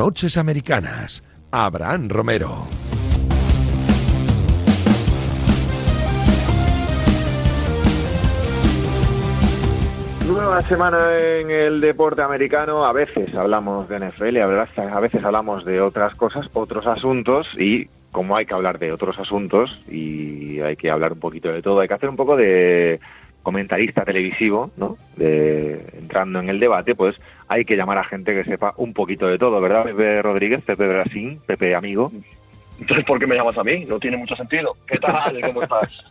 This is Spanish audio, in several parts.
Noches Americanas. Abraham Romero. Nueva semana en el deporte americano. A veces hablamos de NFL, a veces hablamos de otras cosas, otros asuntos y como hay que hablar de otros asuntos y hay que hablar un poquito de todo, hay que hacer un poco de comentarista televisivo, ¿no? De, entrando en el debate, pues hay que llamar a gente que sepa un poquito de todo, ¿verdad? Pepe Rodríguez, Pepe Brasín, Pepe amigo. Entonces, ¿por qué me llamas a mí? No tiene mucho sentido. ¿Qué tal? ¿Cómo estás?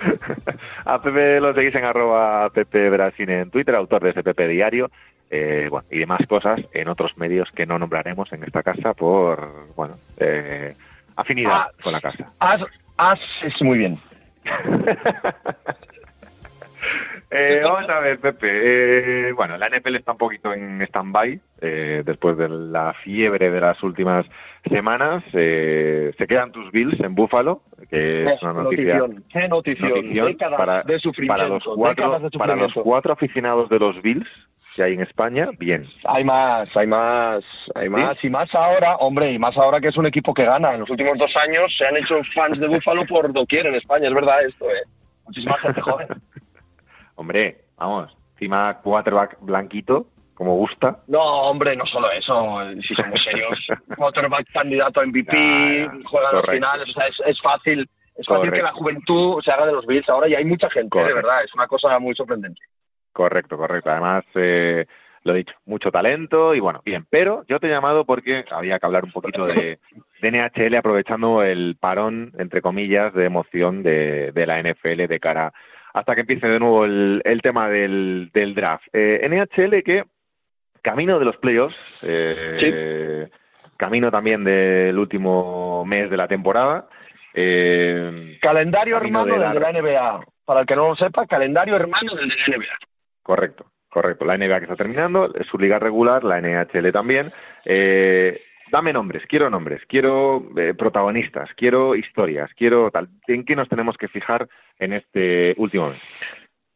a Pepe lo seguís en arroba Pepe Brasín en Twitter, autor de ese Pepe Diario, eh, bueno, y demás cosas en otros medios que no nombraremos en esta casa por, bueno, eh, afinidad Ah, con la casa. Haz, haz es muy bien. Eh, vamos a ver, Pepe. eh, bueno, la NFL está un poquito en stand-by eh, después de la fiebre de las últimas semanas. Eh, se quedan tus Bills en Buffalo, que es una noticia. Notición. Qué notición. notición Décadas para, de sufrimiento. para los cuatro, de para los sufrimiento. cuatro aficionados de los Bills que hay en España, bien. Hay más, hay más, hay más y más ahora, hombre, y más ahora que es un equipo que gana. En los últimos dos años se han hecho fans de Búfalo por doquier en España, es verdad esto, ¿eh? Muchísima gente joven. Hombre, vamos, encima quarterback blanquito, como gusta. No, hombre, no solo eso, si somos serios. Quarterback candidato a MVP, juega en los Correcto. finales, o sea, es, es fácil. Es fácil que Correcto. la juventud se haga de los Bills ahora y hay mucha gente, de Correcto. verdad, es una cosa muy sorprendente. Correcto, correcto. Además, eh, lo he dicho, mucho talento y bueno, bien. Pero yo te he llamado porque había que hablar un poquito de, de NHL aprovechando el parón, entre comillas, de emoción de, de la NFL de cara hasta que empiece de nuevo el, el tema del, del draft. Eh, NHL que camino de los playoffs, eh, camino también del último mes de la temporada. eh, Calendario hermano de la- NBA. Para el que no lo sepa, calendario hermano del de la NBA. Correcto, correcto. La NBA que está terminando, es su liga regular, la NHL también. Eh, dame nombres, quiero nombres, quiero eh, protagonistas, quiero historias, quiero tal. ¿En qué nos tenemos que fijar en este último mes?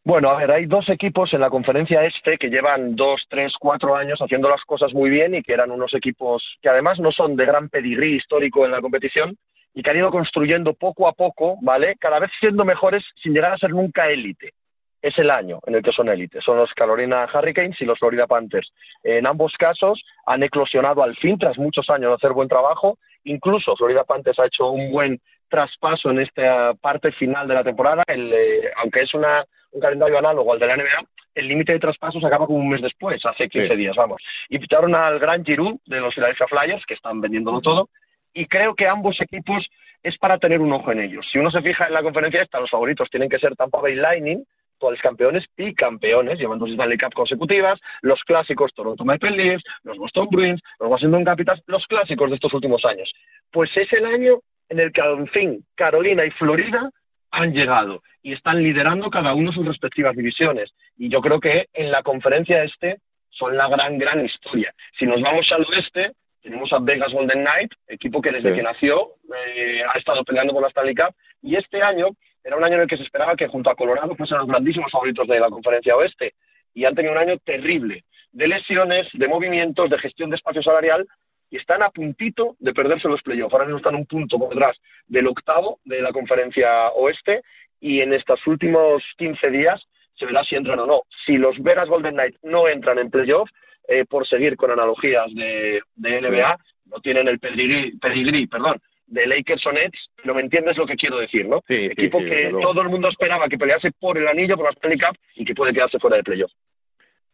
Bueno, a ver, hay dos equipos en la conferencia este que llevan dos, tres, cuatro años haciendo las cosas muy bien y que eran unos equipos que además no son de gran pedigrí histórico en la competición y que han ido construyendo poco a poco, ¿vale? Cada vez siendo mejores sin llegar a ser nunca élite. Es el año en el que son élite. Son los Carolina Hurricanes y los Florida Panthers. En ambos casos han eclosionado al fin tras muchos años de hacer buen trabajo. Incluso Florida Panthers ha hecho un buen traspaso en esta parte final de la temporada. El, eh, aunque es una, un calendario análogo al de la NBA, el límite de traspasos acaba como un mes después, hace 15 Sí. días, vamos. Y ficharon al gran Giroud de los Philadelphia Flyers, que están vendiéndolo todo, y creo que ambos equipos es para tener un ojo en ellos. Si uno se fija en la conferencia esta, los favoritos tienen que ser Tampa Bay Lightning, actuales campeones y campeones, llevan dos Stanley Cup consecutivas, los clásicos Toronto Maple Leafs, los Boston Bruins, los Washington Capitals, los clásicos de estos últimos años. Pues es el año en el que al fin Carolina y Florida han llegado y están liderando cada uno sus respectivas divisiones. Y yo creo que en la conferencia este son la gran, gran historia. Si nos vamos al oeste, tenemos a Vegas Golden Knight, equipo que desde Sí. que nació eh, ha estado peleando por la Stanley Cup, y este año era un año en el que se esperaba que junto a Colorado fuesen los grandísimos favoritos de la conferencia oeste, y han tenido un año terrible, de lesiones, de movimientos, de gestión de espacio salarial, y están a puntito de perderse los playoffs. Ahora mismo están un punto por detrás del octavo de la conferencia oeste, y en estos últimos 15 días se verá si entran o no. Si los Vegas Golden Knights no entran en playoff, eh, por seguir con analogías de, de NBA, no tienen el pedigrí, pedigrí, perdón, de Lakers o Nets, pero me entiendes lo que quiero decir, ¿no? Sí, Equipo sí, que todo el mundo esperaba que pelease por el anillo, por la Stanley Cup, y que puede quedarse fuera de playoff.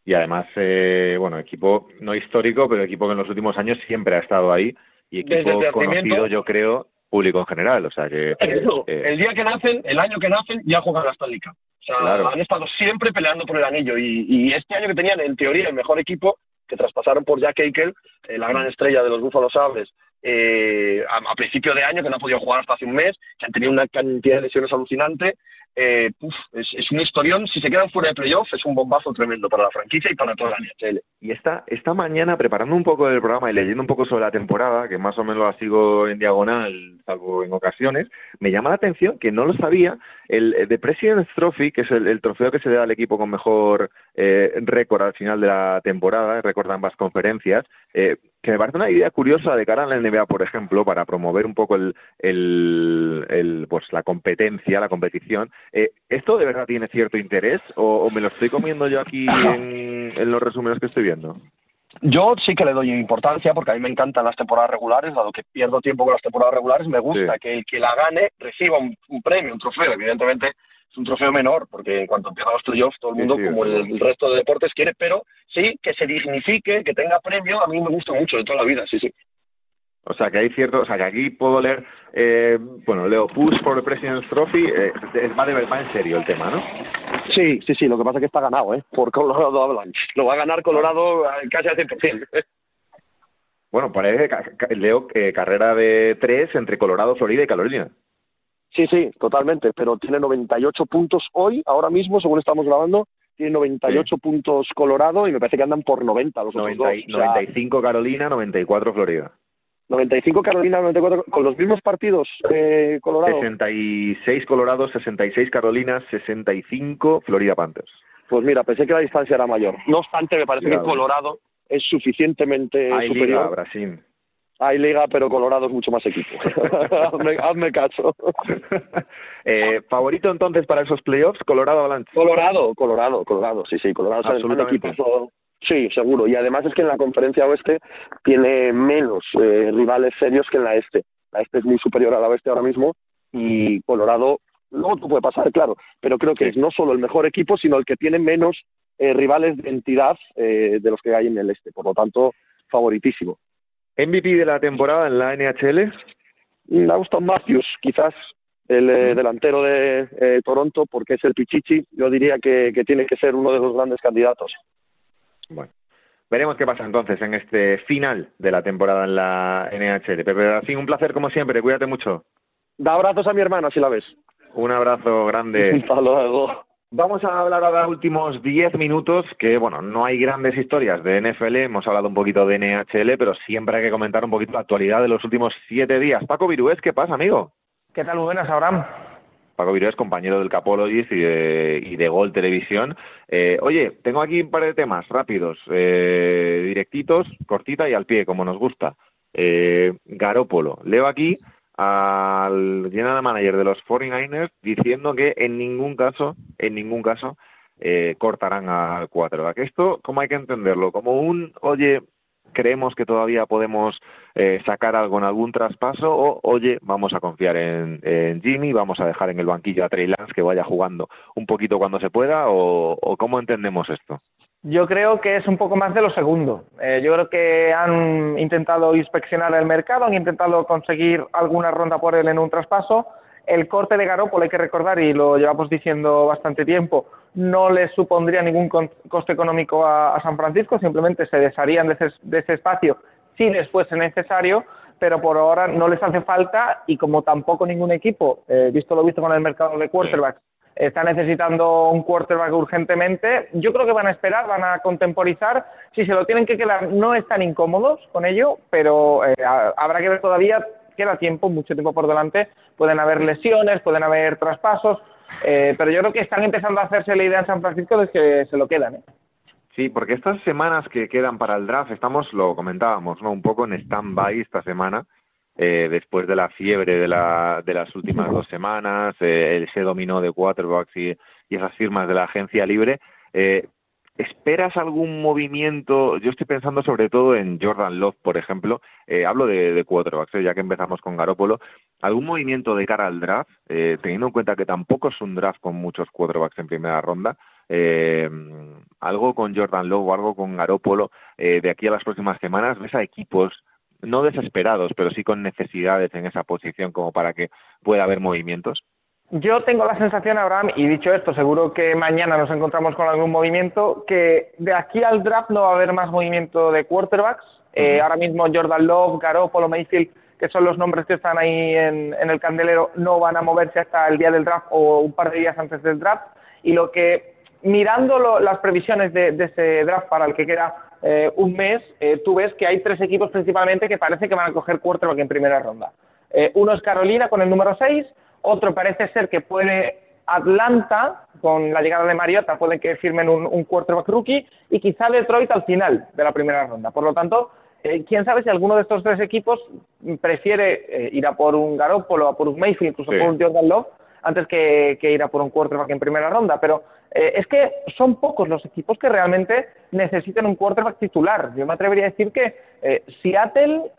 Y además, eh, bueno, equipo no histórico, pero equipo que en los últimos años siempre ha estado ahí y equipo conocido, yo creo, público en general. O sea que. Eso, eh, el día que nacen, el año que nacen, ya juegan la Stanley Cup. O sea, Claro. han estado siempre peleando por el anillo. Y, y este año que tenían, en teoría, el mejor equipo, que traspasaron por Jack Eichel, eh, la gran estrella de los Buffalo Sabres, eh, a, principio de año, que no ha podido jugar hasta hace un mes, que han tenido una cantidad de lesiones alucinante. eh, es, un historión. Si se quedan fuera de playoff, es un bombazo tremendo para la franquicia y para toda la NHL. Y esta, esta mañana, preparando un poco el programa y leyendo un poco sobre la temporada, que más o menos la sigo en diagonal, salvo en ocasiones, me llama la atención que no lo sabía, el eh, The President's Trophy, que es el, el trofeo que se le da al equipo con mejor eh, récord al final de la temporada, récord de ambas conferencias, eh, que me parece una idea curiosa de cara a la NBA, por ejemplo, para promover un poco el, el, pues la competencia, la competición. Eh, ¿Esto de verdad tiene cierto interés o, me lo estoy comiendo yo aquí en, en los resúmenes que estoy viendo? Yo sí que le doy importancia porque a mí me encantan las temporadas regulares, dado que pierdo tiempo con las temporadas regulares, me gusta que el que la gane reciba un, premio, un trofeo. Evidentemente es un trofeo menor porque en cuanto empiezan los playoffs todo el mundo, como el, resto de deportes, quiere, pero sí que se dignifique, que tenga premio, a mí me gusta mucho de toda la vida, sí, sí. O sea, que hay cierto, o sea, que aquí puedo leer, eh, bueno, leo Push for the President's Trophy, eh, va, de, va en serio el tema, ¿no? Sí, sí, sí, lo que pasa es que está ganado, ¿eh? Por Colorado Avalanche. Lo va a ganar Colorado casi al 100%. Bueno, parece que leo que carrera de tres entre Colorado, Florida y Carolina. Sí, sí, totalmente, pero tiene 98 puntos hoy, ahora mismo, según estamos grabando, tiene 98 puntos Colorado y me parece que andan por 90 los otros dos. 95 Carolina, 94 Florida. 95 Carolina, 94 con los mismos partidos eh, Colorado. 66 Colorado, 66 Carolina, 65 Florida Panthers. Pues mira, pensé que la distancia era mayor. No obstante, me parece que Colorado es suficientemente Hay superior. Liga, Brasil. Hay liga, pero Colorado es mucho más equipo. hazme, caso. eh, ¿Favorito entonces para esos playoffs? ¿Colorado Avalanche? Colorado, Colorado, Colorado, sí, sí. Colorado es el equipo. Sí, seguro. Y además es que en la conferencia oeste tiene menos eh, rivales serios que en la este. La este es muy superior a la oeste ahora mismo y Colorado, luego tú puede pasar, claro, pero creo que es no solo el mejor equipo, sino el que tiene menos eh, rivales de entidad eh, de los que hay en el este. Por lo tanto, favoritísimo. ¿MVP de la temporada en la NHL? Mm, Austin Matthews, quizás el delantero de Toronto, porque es el Pichichi. Yo diría que tiene que ser uno de los grandes candidatos. Bueno, veremos qué pasa entonces en este final de la temporada en la NHL. Pepe así un placer como siempre, cuídate mucho. Da abrazos a mi hermana si la ves. Un abrazo grande. Hasta luego. Vamos a hablar ahora los últimos 10 minutos, que bueno, no hay grandes historias de NFL, hemos hablado un poquito de NHL, pero siempre hay que comentar un poquito la actualidad de los últimos 7 días. Paco Virués, ¿qué pasa, amigo? ¿Qué tal? Buenas, Abraham. Paco Virués, compañero del Capologist y de, y de Gol Televisión. Eh, oye, tengo aquí un par de temas rápidos, eh, directitos, cortita y al pie, como nos gusta. Eh, Garópolo. Leo aquí al general manager de los 49ers diciendo que en ningún caso, en ningún caso, eh, cortarán al quarterback. Esto, ¿cómo hay que entenderlo? Como un, oye, creemos que todavía podemos eh, sacar algo en algún traspaso o, oye, vamos a confiar en, Jimmy, vamos a dejar en el banquillo a Trey Lance que vaya jugando un poquito cuando se pueda o, cómo entendemos esto? Yo creo que es un poco más de lo segundo. Eh, yo creo que han intentado inspeccionar el mercado, han intentado conseguir alguna ronda por él en un traspaso. El corte de Garoppolo, hay que recordar, y lo llevamos diciendo bastante tiempo, no les supondría ningún coste económico a, San Francisco, simplemente se desharían de ese, espacio si les fuese necesario, pero por ahora no les hace falta y como tampoco ningún equipo, eh, visto lo visto con el mercado de quarterbacks, está necesitando un quarterback urgentemente, yo creo que van a esperar, van a contemporizar, si se lo tienen que quedar no están incómodos con ello, pero eh, habrá que ver todavía, queda tiempo, mucho tiempo por delante, pueden haber lesiones, pueden haber traspasos, eh, pero yo creo que están empezando a hacerse la idea en San Francisco de que se lo quedan. ¿eh? Sí, porque estas semanas que quedan para el draft, estamos, lo comentábamos, ¿no? Un poco en stand-by esta semana, eh, después de la fiebre de, la, de las últimas dos semanas, eh, ese dominó de quarterbacks y, y esas firmas de la agencia libre. Eh, ¿Esperas algún movimiento? Yo estoy pensando sobre todo en Jordan Love, por ejemplo. Eh, hablo de, de quarterbacks, ¿eh? ya que empezamos con Garópolo. ¿Algún movimiento de cara al draft? Eh, teniendo en cuenta que tampoco es un draft con muchos quarterbacks en primera ronda. Eh, algo con Jordan Love o algo con Garópolo de aquí a las próximas semanas. ¿Ves a equipos no desesperados, pero sí con necesidades en esa posición como para que pueda haber movimientos? Yo tengo la sensación, Abraham, y dicho esto, seguro que mañana nos encontramos con algún movimiento, que de aquí al draft no va a haber más movimiento de quarterbacks. Eh, ahora mismo Jordan Love, Garoppolo, Mayfield, que son los nombres que están ahí en, el candelero, no van a moverse hasta el día del draft o un par de días antes del draft. Y lo que, mirando las previsiones de, ese draft para el que queda eh, un mes, eh, tú ves que hay tres equipos principalmente que parece que van a coger quarterback en primera ronda. uno es Carolina con el número 6, otro parece ser que puede Atlanta, con la llegada de Mariota, puede que firmen un, quarterback rookie y quizá Detroit al final de la primera ronda. Por lo tanto, eh, quién sabe si alguno de estos tres equipos prefiere eh, ir a por un Garoppolo, a por un Mayfield, incluso por un Jordan Love, antes que, ir a por un quarterback en primera ronda. Pero eh, es que son pocos los equipos que realmente necesitan un quarterback titular. Yo me atrevería a decir que Seattle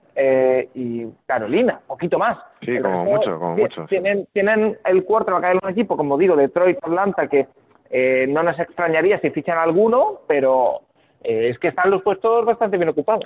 y Carolina, poquito más. Sí, como mucho, como mucho. Tienen, tienen el quarterback de un equipo, como digo, Detroit, Atlanta, que no nos extrañaría si fichan alguno, pero es que están los puestos bastante bien ocupados.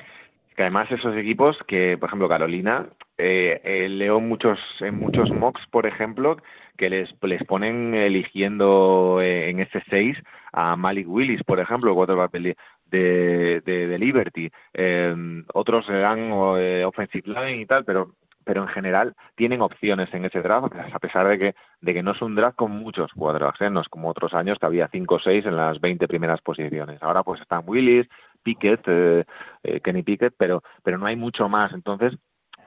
Que además esos equipos que, por ejemplo, Carolina, eh, eh, leo muchos, en muchos mocks, por ejemplo, que les, les ponen eligiendo eh, en F6 a Malik Willis, por ejemplo, quarterback de, de, de Liberty. Eh, otros dan eh, offensive line y tal, pero pero en general tienen opciones en ese draft, a pesar de que, de que no es un draft con muchos quarterbacks, ¿eh? no es como otros años que había 5 o 6 en las 20 primeras posiciones. Ahora pues están Willis, Pickett, eh, eh, Kenny Pickett, pero, pero no hay mucho más. Entonces,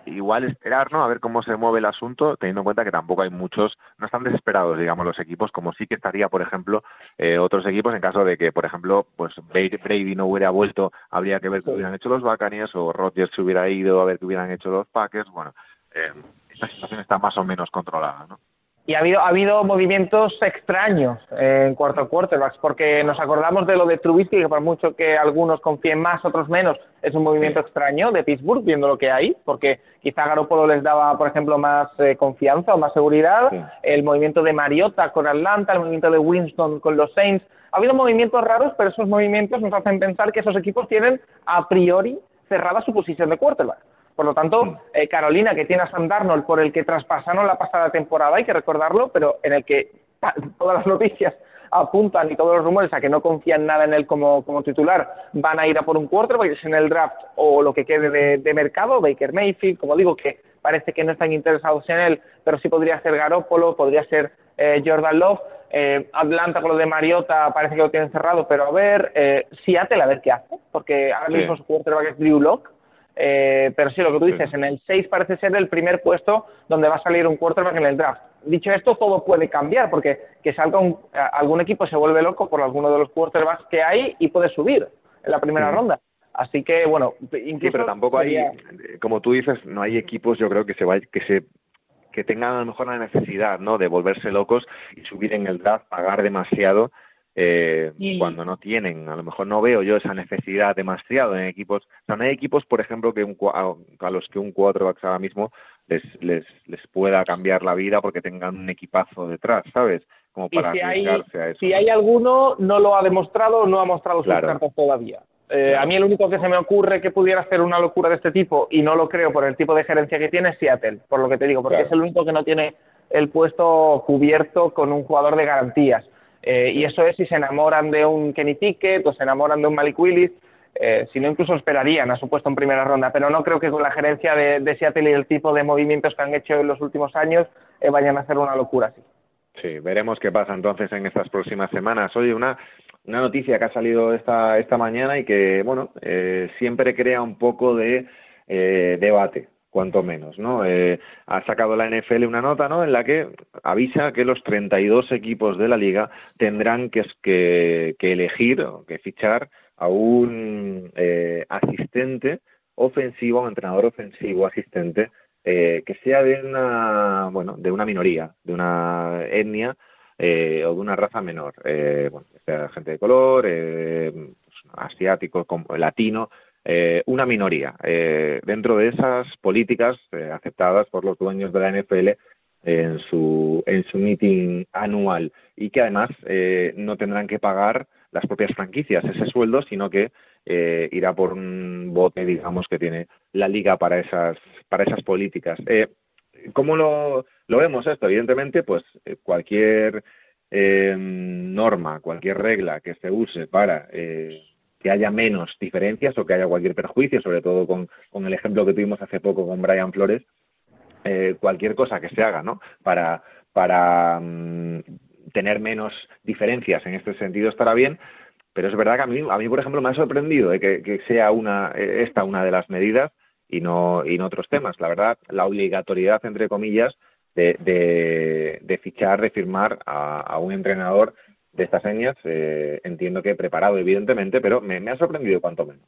igual esperar, ¿no? A ver cómo se mueve el asunto, teniendo en cuenta que tampoco hay muchos, no están desesperados, digamos, los equipos, como sí que estaría, por ejemplo, eh, otros equipos en caso de que, por ejemplo, pues Brady no hubiera vuelto, habría que ver qué hubieran hecho los Buccaneers o Rodgers se hubiera ido a ver qué hubieran hecho los Packers. Bueno, eh, esta situación está más o menos controlada, ¿no? Y ha habido, ha habido movimientos extraños en cuarto quarterbacks, porque nos acordamos de lo de Trubisky, que por mucho que algunos confíen más, otros menos, es un movimiento extraño de Pittsburgh, viendo lo que hay, porque quizá Garoppolo les daba, por ejemplo, más eh, confianza o más seguridad, el movimiento de Mariota con Atlanta, el movimiento de Winston con los Saints, ha habido movimientos raros, pero esos movimientos nos hacen pensar que esos equipos tienen a priori cerrada su posición de quarterback. Por lo tanto, eh, Carolina, que tiene a Sam Darnold, por el que traspasaron la pasada temporada, hay que recordarlo, pero en el que todas las noticias apuntan y todos los rumores a que no confían nada en él como, como titular, van a ir a por un quarterback, es en el draft o lo que quede de, mercado, Baker Mayfield, como digo, que parece que no están interesados en él, pero sí podría ser Garoppolo, podría ser eh, Jordan Love, eh, Atlanta con lo de Mariota parece que lo tienen cerrado, pero a ver, eh, Seattle a ver qué hace, porque ahora mismo su quarterback es Drew Locke, eh, pero sí, lo que tú dices, en el 6 parece ser el primer puesto donde va a salir un quarterback en el draft. Dicho esto, todo puede cambiar, porque que salga un, algún equipo se vuelve loco por alguno de los quarterbacks que hay y puede subir en la primera ronda. Así que, bueno, incluso sí, pero tampoco hay, como tú dices, no hay equipos, yo creo que se que se que tengan a lo mejor la necesidad, ¿no? De volverse locos y subir en el draft, pagar demasiado eh, cuando no tienen. A lo mejor no veo yo esa necesidad demasiado en equipos. O sea, no hay equipos, por ejemplo, que un, a, los que un quarterback ahora mismo les, les, les pueda cambiar la vida porque tengan un equipazo detrás, ¿sabes? Como para si hay, a eso. Si hay alguno, no lo ha demostrado, no ha mostrado sus cartas todavía. Eh, A mí el único que se me ocurre que pudiera hacer una locura de este tipo, y no lo creo por el tipo de gerencia que tiene, es Seattle, por lo que te digo, porque es el único que no tiene el puesto cubierto con un jugador de garantías. Eh, y eso es si se enamoran de un Kenny Pickett o se enamoran de un Malik Willis, eh, si no incluso esperarían a su puesto en primera ronda, pero no creo que con la gerencia de, Seattle y el tipo de movimientos que han hecho en los últimos años eh, vayan a hacer una locura así. Sí, veremos qué pasa entonces en estas próximas semanas. Oye, una, noticia que ha salido esta, esta mañana y que, bueno, siempre crea un poco de debate cuanto menos, ¿no? Eh, ha sacado la NFL una nota, ¿no? En la que avisa que los 32 equipos de la liga tendrán que, que, elegir o que fichar a un eh, asistente ofensivo, un entrenador ofensivo asistente eh, que sea de una, bueno, de una minoría, de una etnia eh, o de una raza menor, eh, bueno, sea gente de color, eh, pues, asiático, latino, eh, una minoría eh, dentro de esas políticas eh, aceptadas por los dueños de la NFL en su, en su meeting anual y que además no tendrán que pagar las propias franquicias ese sueldo, sino que irá por un bote, digamos, que tiene la liga para esas, para esas políticas. ¿Cómo lo, lo vemos esto? Evidentemente, pues cualquier norma, cualquier regla que se use para que haya menos diferencias o que haya cualquier perjuicio, sobre todo con, el ejemplo que tuvimos hace poco con Brian Flores, eh, cualquier cosa que se haga, ¿no? Para, para mm, tener menos diferencias en este sentido estará bien, pero es verdad que a mí, a mí por ejemplo, me ha sorprendido eh, que, sea una, eh, esta una de las medidas y no, y no otros temas. La verdad, la obligatoriedad, entre comillas, de, de, fichar, de firmar a un entrenador de estas señas, eh, entiendo que he preparado, evidentemente, pero me, ha sorprendido cuanto menos.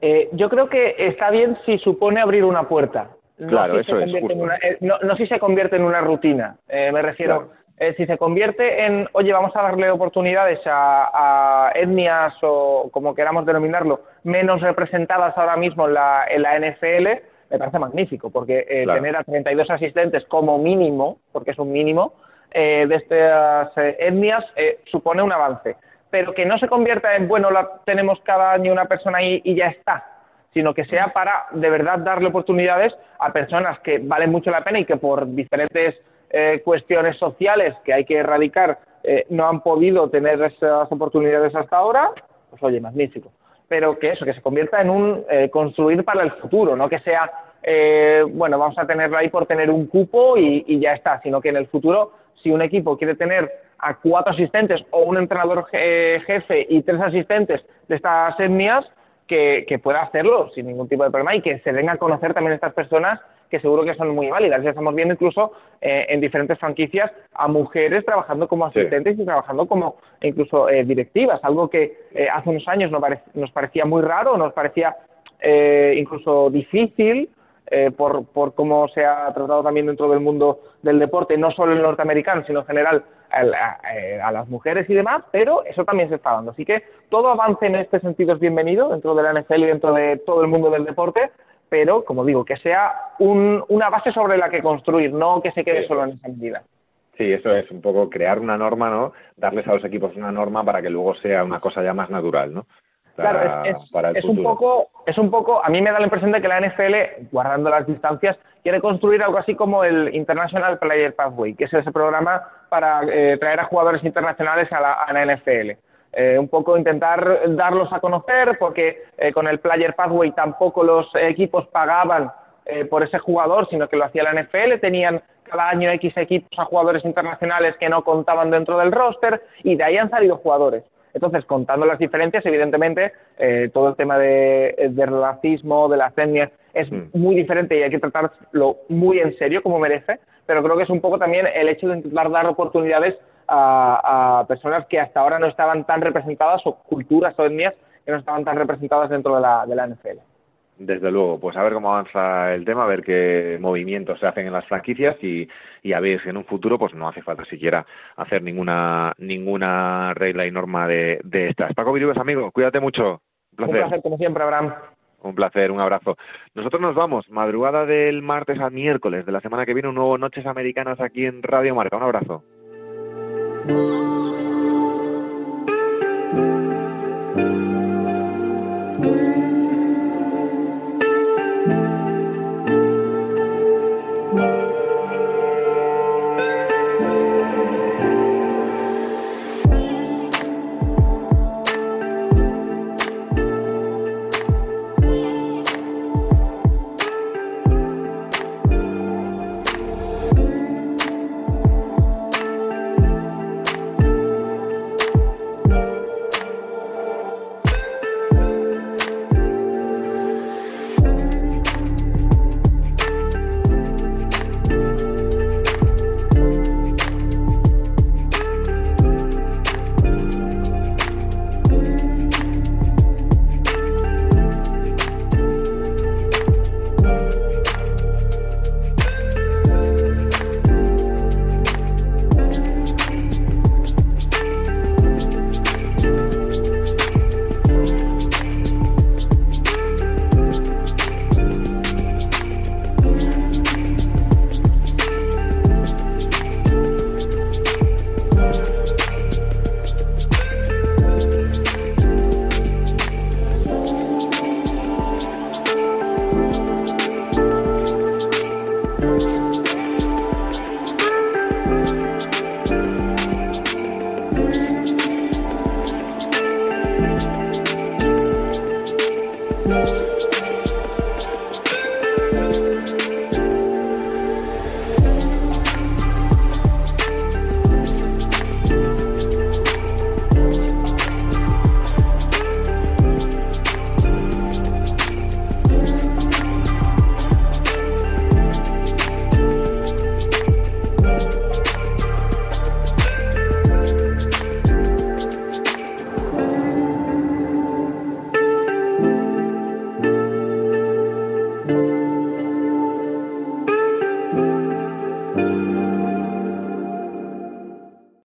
Eh, yo creo que está bien si supone abrir una puerta. No Claro, si eso es, justo. una- eh, no, no si se convierte en una rutina. Eh, me refiero, Claro. eh, si se convierte en, oye, vamos a darle oportunidades a, a etnias o como queramos denominarlo, menos representadas ahora mismo en la, en la NFL, me parece magnífico, porque eh, Claro. tener a 32 asistentes como mínimo, porque es un mínimo, eh, de estas eh, etnias eh, supone un avance. Pero que no se convierta en, bueno, la, tenemos cada año una persona ahí y ya está, sino que sea para de verdad darle oportunidades a personas que valen mucho la pena y que por diferentes eh, cuestiones sociales que hay que erradicar eh, no han podido tener esas oportunidades hasta ahora, pues oye, magnífico. Pero que eso, que se convierta en un eh, construir para el futuro, no que sea, eh, bueno, vamos a tenerlo ahí por tener un cupo y ya está, sino que en el futuro, si un equipo quiere tener a cuatro asistentes o un entrenador je- jefe y tres asistentes de estas etnias, que, que pueda hacerlo sin ningún tipo de problema y que se den a conocer también estas personas que seguro que son muy válidas. Ya estamos viendo incluso eh, en diferentes franquicias a mujeres trabajando como Sí. asistentes y trabajando como incluso eh, directivas, algo que eh, hace unos años nos parecía muy raro, nos parecía eh, incluso difícil eh, por, por cómo se ha tratado también dentro del mundo del deporte, no solo el norteamericano, sino en general a, eh, a las mujeres y demás, pero eso también se está dando. Así que todo avance en este sentido es bienvenido dentro de la NFL y dentro de todo el mundo del deporte, pero, como digo, que sea un- una base sobre la que construir, no que se quede Sí. solo en esa medida. Sí, eso es un poco crear una norma, ¿no? Darles a los equipos una norma para que luego sea una cosa ya más natural, ¿no? Para, Claro, es, es- para el es un poco, es un poco, a mí me da la impresión de que la NFL, guardando las distancias, quiere construir algo así como el International Player Pathway, que es ese programa para eh, traer a jugadores internacionales a la, a la NFL. Eh, un poco intentar darlos a conocer, porque eh, con el Player Pathway tampoco los equipos pagaban eh, por ese jugador, sino que lo hacía la NFL, tenían cada año X equipos a jugadores internacionales que no contaban dentro del roster, y de ahí han salido jugadores. Entonces, contando las diferencias, evidentemente, eh, todo el tema de, del racismo, de las etnias, es Mm. muy diferente y hay que tratarlo muy en serio, como merece, pero creo que es un poco también el hecho de intentar dar oportunidades a, a personas que hasta ahora no estaban tan representadas, o culturas o etnias que no estaban tan representadas dentro de la, de la NFL. Desde luego, pues a ver cómo avanza el tema, a ver qué movimientos se hacen en las franquicias y, y a ver si en un futuro pues no hace falta siquiera hacer ninguna ninguna regla y norma de, de estas. Paco Virubes, amigo, cuídate mucho. Un Un placer. placer, como siempre, Abraham. Un placer, un abrazo. Nosotros nos vamos, madrugada del martes al miércoles de la semana que viene, un nuevo Noches Americanas aquí en Radio Marca. Un abrazo.